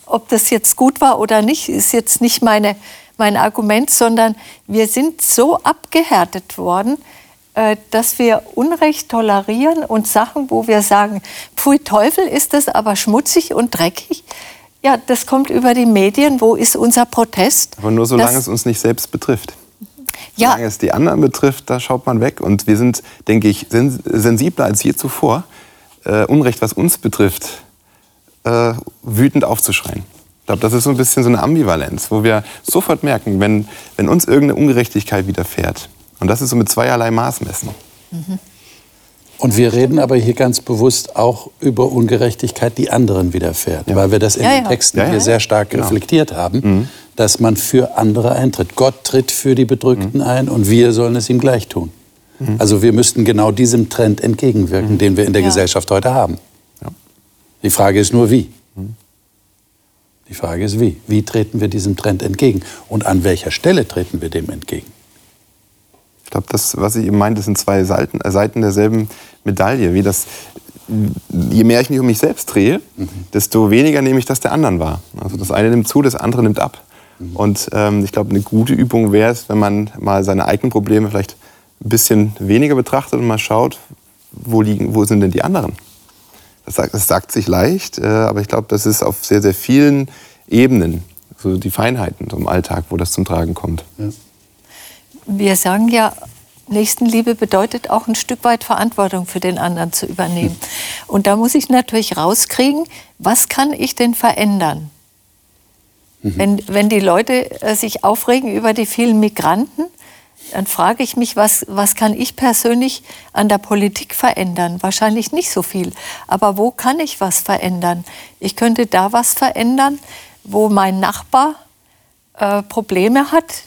ob das jetzt gut war oder nicht, ist jetzt nicht meine, mein Argument, sondern wir sind so abgehärtet worden, äh, dass wir Unrecht tolerieren und Sachen, wo wir sagen, pfui Teufel, ist das aber schmutzig und dreckig. Ja, das kommt über die Medien. Wo ist unser Protest? Aber nur solange es uns nicht selbst betrifft. Ja. Solange es die anderen betrifft, da schaut man weg. Und wir sind, denke ich, sensibler als je zuvor. Äh, Unrecht, was uns betrifft, äh, wütend aufzuschreien. Ich glaube, das ist so ein bisschen so eine Ambivalenz, wo wir sofort merken, wenn, wenn uns irgendeine Ungerechtigkeit widerfährt. Und das ist so mit zweierlei Maß messen. Mhm. Und wir reden aber hier ganz bewusst auch über Ungerechtigkeit, die anderen widerfährt, ja. weil wir das in ja, den Texten ja. hier sehr stark genau. reflektiert haben, mhm. dass man für andere eintritt. Gott tritt für die Bedrückten mhm. ein und wir sollen es ihm gleich tun. Mhm. Also wir müssten genau diesem Trend entgegenwirken, mhm. den wir in der Gesellschaft heute haben. Die Frage ist nur, wie. Die Frage ist, wie. Wie treten wir diesem Trend entgegen? Und an welcher Stelle treten wir dem entgegen? Ich glaube, das, was ich eben meinte, sind zwei Seiten, äh, Seiten derselben Medaille. Wie das, je mehr ich mich um mich selbst drehe, mhm. desto weniger nehme ich das der anderen wahr. Also das eine nimmt zu, das andere nimmt ab. Mhm. Und ähm, ich glaube, eine gute Übung wäre es, wenn man mal seine eigenen Probleme vielleicht ein bisschen weniger betrachtet und mal schaut, wo, liegen, wo sind denn die anderen? Das sagt, das sagt sich leicht, äh, aber ich glaube, das ist auf sehr, sehr vielen Ebenen, so die Feinheiten im Alltag, wo das zum Tragen kommt. Ja. Wir sagen ja, Nächstenliebe bedeutet auch ein Stück weit Verantwortung für den anderen zu übernehmen. Und da muss ich natürlich rauskriegen, was kann ich denn verändern? Mhm. Wenn, wenn die Leute äh, sich aufregen über die vielen Migranten, dann frage ich mich, was, was kann ich persönlich an der Politik verändern? Wahrscheinlich nicht so viel. Aber wo kann ich was verändern? Ich könnte da was verändern, wo mein Nachbar äh, Probleme hat,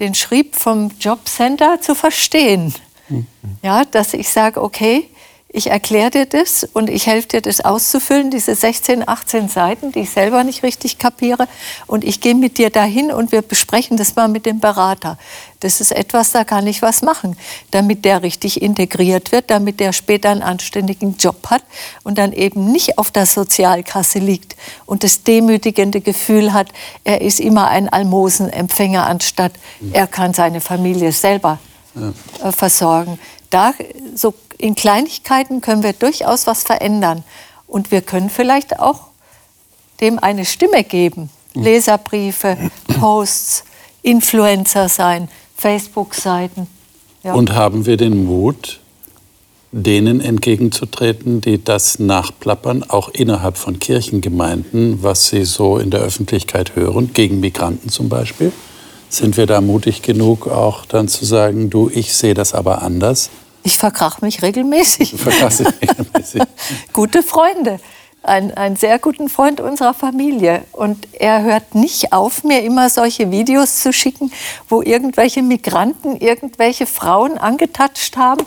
den Schrieb vom Jobcenter zu verstehen. Mhm. Ja, dass ich sage, okay, ich erkläre dir das und ich helfe dir, das auszufüllen, diese 16, 18 Seiten, die ich selber nicht richtig kapiere. Und ich gehe mit dir dahin und wir besprechen das mal mit dem Berater. Das ist etwas, da kann ich was machen, damit der richtig integriert wird, damit der später einen anständigen Job hat und dann eben nicht auf der Sozialkasse liegt und das demütigende Gefühl hat, er ist immer ein Almosenempfänger, anstatt er kann seine Familie selber ja. Äh, versorgen. Da so in Kleinigkeiten können wir durchaus was verändern. Und wir können vielleicht auch dem eine Stimme geben. Leserbriefe, Posts, Influencer sein, Facebook-Seiten. Ja. Und haben wir den Mut, denen entgegenzutreten, die das nachplappern, auch innerhalb von Kirchengemeinden, was sie so in der Öffentlichkeit hören, gegen Migranten zum Beispiel? Sind wir da mutig genug, auch dann zu sagen, du, ich sehe das aber anders? Ich verkrach mich regelmäßig. Du verkrachst dich regelmäßig. Gute Freunde. Ein, einen sehr guten Freund unserer Familie. Und er hört nicht auf, mir immer solche Videos zu schicken, wo irgendwelche Migranten irgendwelche Frauen angetatscht haben.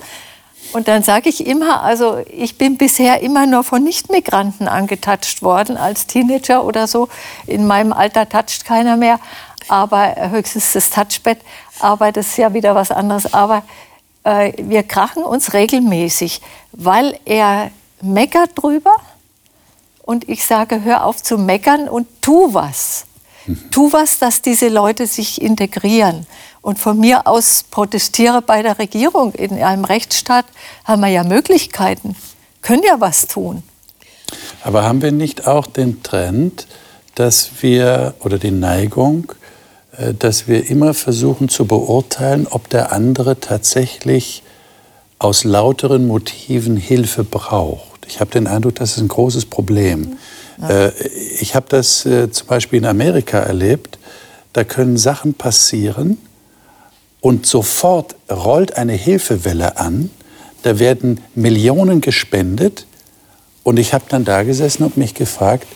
Und dann sage ich immer, also ich bin bisher immer nur von Nichtmigranten angetatscht worden, als Teenager oder so. In meinem Alter toucht keiner mehr, aber höchstens das Touchbett. Aber das ist ja wieder was anderes. Aber wir krachen uns regelmäßig, weil er meckert drüber und ich sage, hör auf zu meckern und tu was. Mhm. Tu was, dass diese Leute sich integrieren. Und von mir aus protestiere bei der Regierung. In einem Rechtsstaat haben wir ja Möglichkeiten, können ja was tun. Aber haben wir nicht auch den Trend, dass wir oder die Neigung, äh, dass wir immer versuchen zu beurteilen, ob der andere tatsächlich aus lauteren Motiven Hilfe braucht. Ich habe den Eindruck, das ist ein großes Problem. Ja. Äh, ich habe das äh, zum Beispiel in Amerika erlebt. Da können Sachen passieren und sofort rollt eine Hilfewelle an. Da werden Millionen gespendet. Und ich habe dann da gesessen und mich gefragt,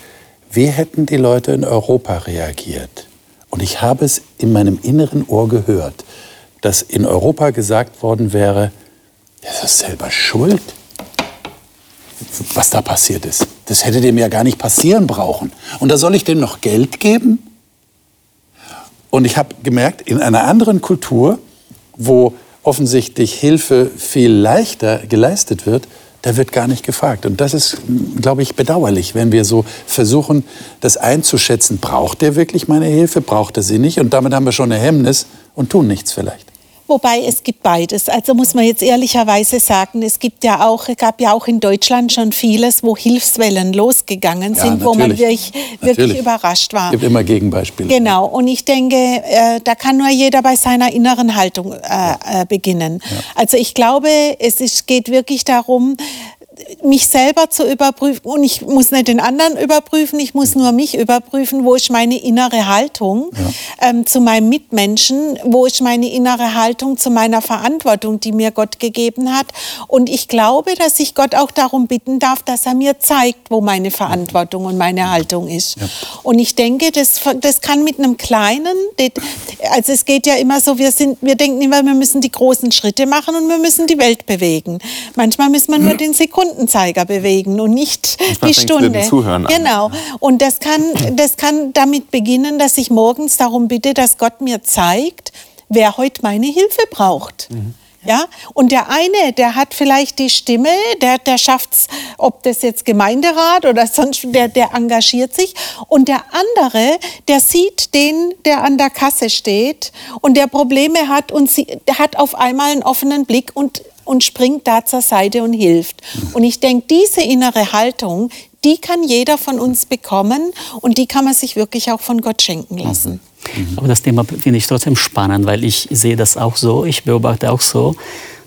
wie hätten die Leute in Europa reagiert? Und ich habe es in meinem inneren Ohr gehört, dass in Europa gesagt worden wäre, das ist selber schuld, was da passiert ist. Das hätte dem ja gar nicht passieren brauchen. Und da soll ich dem noch Geld geben? Und ich habe gemerkt, in einer anderen Kultur, wo offensichtlich Hilfe viel leichter geleistet wird, da wird gar nicht gefragt. Und das ist, glaube ich, bedauerlich, wenn wir so versuchen, das einzuschätzen. Braucht der wirklich meine Hilfe? Braucht er sie nicht? Und damit haben wir schon eine Hemmnis und tun nichts vielleicht. Wobei es gibt beides. Also muss man jetzt ehrlicherweise sagen, es gibt ja auch, gab ja auch in Deutschland schon vieles, wo Hilfswellen losgegangen sind, ja, wo man wirklich, wirklich überrascht war. Es gibt immer Gegenbeispiele. Genau. Und ich denke, äh, da kann nur jeder bei seiner inneren Haltung äh, äh, beginnen. Ja. Also ich glaube, es ist, geht wirklich darum, mich selber zu überprüfen und ich muss nicht den anderen überprüfen, ich muss nur mich überprüfen, wo ist meine innere Haltung ja. ähm, zu meinem Mitmenschen, wo ist meine innere Haltung zu meiner Verantwortung, die mir Gott gegeben hat. Und ich glaube, dass ich Gott auch darum bitten darf, dass er mir zeigt, wo meine Verantwortung und meine Haltung ist. Ja. Und ich denke, das, das kann mit einem kleinen, also es geht ja immer so, wir, sind, wir denken immer, wir müssen die großen Schritte machen und wir müssen die Welt bewegen. Manchmal müssen wir nur den Sekunden Sekundenzeiger bewegen und nicht die Stunde. Zuhören genau. Und das kann, das kann damit beginnen, dass ich morgens darum bitte, dass Gott mir zeigt, wer heute meine Hilfe braucht. Mhm. Ja, und der eine, der hat vielleicht die Stimme, der, der schafft's, ob das jetzt Gemeinderat oder sonst, der, der engagiert sich. Und der andere, der sieht den, der an der Kasse steht und der Probleme hat und sie, der hat auf einmal einen offenen Blick und und springt da zur Seite und hilft. Und ich denke, diese innere Haltung, die kann jeder von uns bekommen und die kann man sich wirklich auch von Gott schenken lassen. Mhm. Aber das Thema finde ich trotzdem spannend, weil ich sehe das auch so, ich beobachte auch so,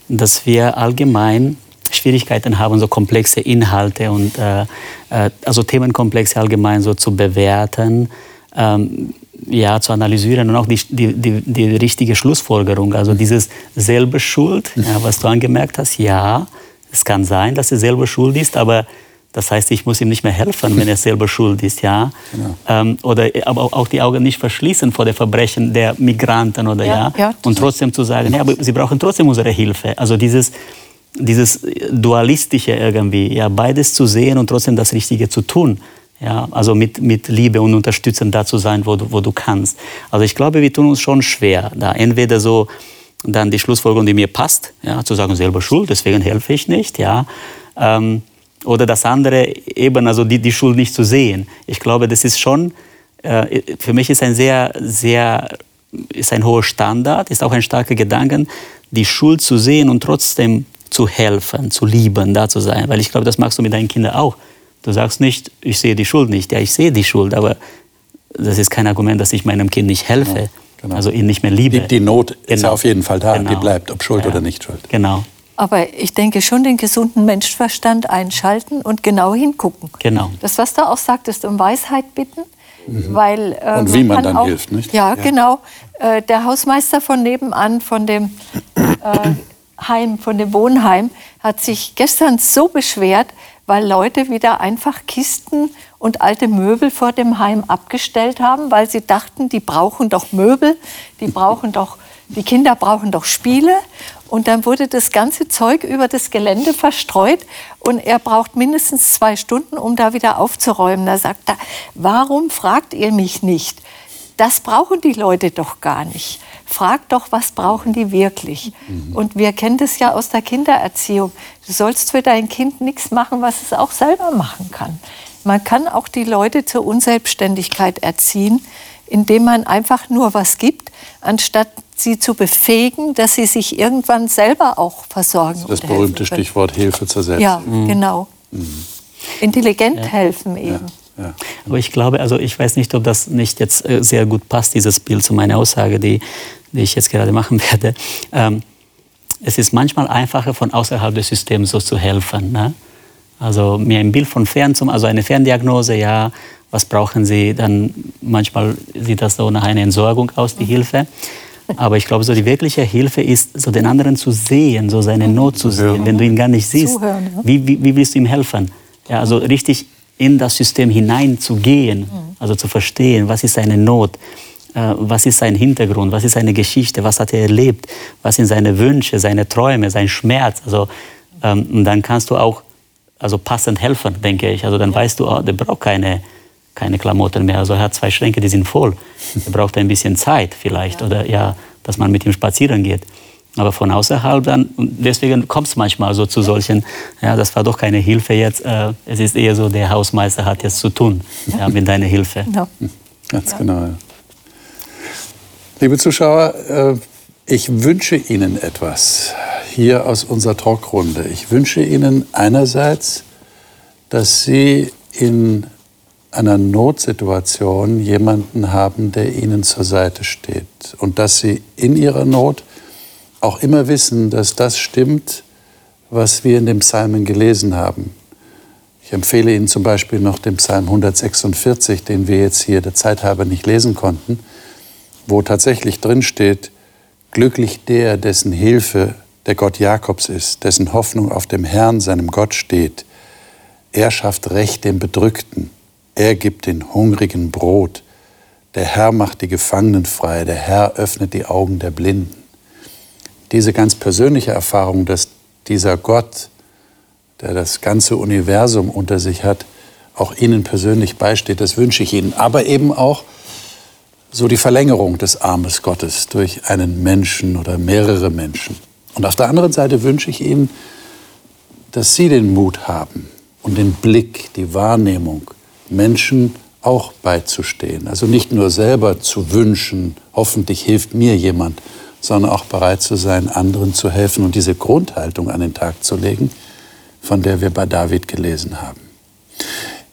dass wir allgemein Schwierigkeiten haben, so komplexe Inhalte und äh, äh also Themenkomplexe allgemein so zu bewerten. Ähm, ja, zu analysieren und auch die, die, die, die richtige Schlussfolgerung. Also dieses selbe Schuld, ja, was du angemerkt hast, ja, es kann sein, dass er selber schuld ist, aber das heißt, ich muss ihm nicht mehr helfen, wenn er selber schuld ist, ja. Genau. Ähm, oder aber auch die Augen nicht verschließen vor den Verbrechen der Migranten oder ja. ja, ja und trotzdem zu sagen, ja, aber sie brauchen trotzdem unsere Hilfe. Also dieses dieses Dualistische irgendwie, ja, beides zu sehen und trotzdem das Richtige zu tun. Ja, also mit, mit Liebe und Unterstützung da zu sein, wo du, wo du kannst. Also ich glaube, wir tun uns schon schwer, da entweder so dann die Schlussfolgerung, die mir passt, ja, zu sagen, selber schuld, deswegen helfe ich nicht, ja, ähm, oder das andere eben, also die, die Schuld nicht zu sehen. Ich glaube, das ist schon, äh, für mich ist ein sehr, sehr, ist ein hoher Standard, ist auch ein starker Gedanke, die Schuld zu sehen und trotzdem zu helfen, zu lieben, da zu sein. Weil ich glaube, das machst du mit deinen Kindern auch. Du sagst nicht, ich sehe die Schuld nicht. Ja, ich sehe die Schuld, aber das ist kein Argument, dass ich meinem Kind nicht helfe. Ja, genau. Also ihn nicht mehr liebe. Die, die Not genau. ist auf jeden Fall da, genau. die bleibt, ob Schuld ja. oder nicht Schuld. Genau. Aber ich denke schon den gesunden Menschenverstand einschalten und genau hingucken. Genau. Das, was du auch sagtest, um Weisheit bitten. Mhm. Weil, äh, und wie man, man dann auch, hilft, nicht? Ja, ja. genau. Äh, der Hausmeister von nebenan, von dem äh, Heim, von dem Wohnheim, hat sich gestern so beschwert, weil Leute wieder einfach Kisten und alte Möbel vor dem Heim abgestellt haben, weil sie dachten, die brauchen doch Möbel, die brauchen doch, die Kinder brauchen doch Spiele. Und dann wurde das ganze Zeug über das Gelände verstreut und er braucht mindestens zwei Stunden, um da wieder aufzuräumen. Da sagt er, warum fragt ihr mich nicht? Das brauchen die Leute doch gar nicht. Frag doch, was brauchen die wirklich? Mhm. Und wir kennen das ja aus der Kindererziehung. Du sollst für dein Kind nichts machen, was es auch selber machen kann. Man kann auch die Leute zur Unselbstständigkeit erziehen, indem man einfach nur was gibt, anstatt sie zu befähigen, dass sie sich irgendwann selber auch versorgen. Das, das berühmte Stichwort Hilfe zur Selbst. Ja, mhm. genau. Mhm. Intelligent ja. helfen eben. Ja. Ja. Aber ich glaube, also ich weiß nicht, ob das nicht jetzt äh, sehr gut passt, dieses Bild zu meiner Aussage, die, die ich jetzt gerade machen werde. Ähm, es ist manchmal einfacher, von außerhalb des Systems so zu helfen. Ne? Also mir ein Bild von fern zum, also eine Ferndiagnose, ja, was brauchen Sie? Dann manchmal sieht das so nach einer Entsorgung aus, die mhm. Hilfe. Aber ich glaube, so die wirkliche Hilfe ist, so den anderen zu sehen, so seine Not zu sehen, wenn du ihn gar nicht siehst. Zuhören, ja. wie, wie, wie willst du ihm helfen? Ja, also richtig in das System hineinzugehen, also zu verstehen, was ist seine Not, äh, was ist sein Hintergrund, was ist seine Geschichte, was hat er erlebt, was sind seine Wünsche, seine Träume, sein Schmerz. Also, ähm, und dann kannst du auch also passend helfen, denke ich. Also dann weißt du, oh, der braucht keine, keine Klamotten mehr. Also er hat zwei Schränke, die sind voll. Er braucht ein bisschen Zeit vielleicht ja. oder ja, dass man mit ihm spazieren geht. Aber von außerhalb dann, und deswegen kommt es manchmal so zu solchen, ja, das war doch keine Hilfe jetzt, äh, es ist eher so, der Hausmeister hat jetzt zu tun ja, mit deiner Hilfe. Ja. Ganz genau. Liebe Zuschauer, äh, ich wünsche Ihnen etwas hier aus unserer Talkrunde. Ich wünsche Ihnen einerseits, dass Sie in einer Notsituation jemanden haben, der Ihnen zur Seite steht und dass Sie in Ihrer Not auch immer wissen, dass das stimmt, was wir in dem Psalmen gelesen haben. Ich empfehle Ihnen zum Beispiel noch den Psalm 146, den wir jetzt hier der Zeit halber nicht lesen konnten, wo tatsächlich drin steht, glücklich der, dessen Hilfe der Gott Jakobs ist, dessen Hoffnung auf dem Herrn, seinem Gott steht. Er schafft Recht den Bedrückten. Er gibt den Hungrigen Brot. Der Herr macht die Gefangenen frei. Der Herr öffnet die Augen der Blinden. Diese ganz persönliche Erfahrung, dass dieser Gott, der das ganze Universum unter sich hat, auch Ihnen persönlich beisteht, das wünsche ich Ihnen. Aber eben auch so die Verlängerung des Armes Gottes durch einen Menschen oder mehrere Menschen. Und auf der anderen Seite wünsche ich Ihnen, dass Sie den Mut haben und den Blick, die Wahrnehmung, Menschen auch beizustehen. Also nicht nur selber zu wünschen, hoffentlich hilft mir jemand, sondern auch bereit zu sein, anderen zu helfen und diese Grundhaltung an den Tag zu legen, von der wir bei David gelesen haben.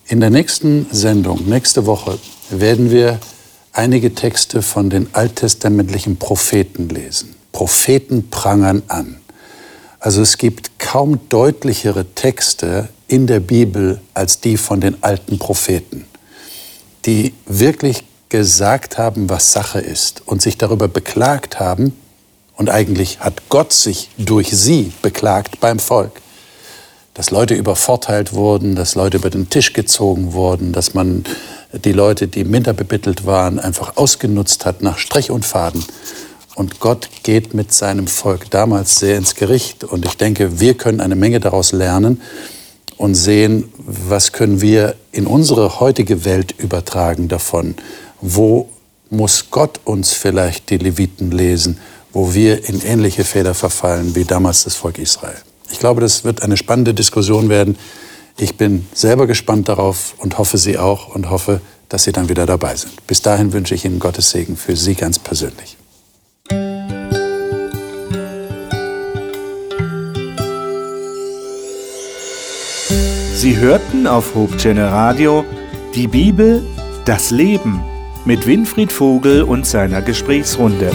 In der nächsten Sendung, nächste Woche, werden wir einige Texte von den alttestamentlichen Propheten lesen. Propheten prangern an. Also es gibt kaum deutlichere Texte in der Bibel als die von den alten Propheten, die wirklich gesagt haben, was Sache ist und sich darüber beklagt haben, und eigentlich hat Gott sich durch sie beklagt beim Volk, dass Leute übervorteilt wurden, dass Leute über den Tisch gezogen wurden, dass man die Leute, die minder bebittelt waren, einfach ausgenutzt hat nach Strich und Faden Und Gott geht mit seinem Volk damals sehr ins Gericht. Und ich denke, wir können eine Menge daraus lernen und sehen, was können wir in unsere heutige Welt übertragen davon. Wo muss Gott uns vielleicht die Leviten lesen, wo wir in ähnliche Fehler verfallen wie damals das Volk Israel. Ich glaube, das wird eine spannende Diskussion werden. Ich bin selber gespannt darauf und hoffe Sie auch und hoffe, dass Sie dann wieder dabei sind. Bis dahin wünsche ich Ihnen Gottes Segen für Sie ganz persönlich. Sie hörten auf Hope Radio die Bibel, das Leben mit Winfried Vogel und seiner Gesprächsrunde.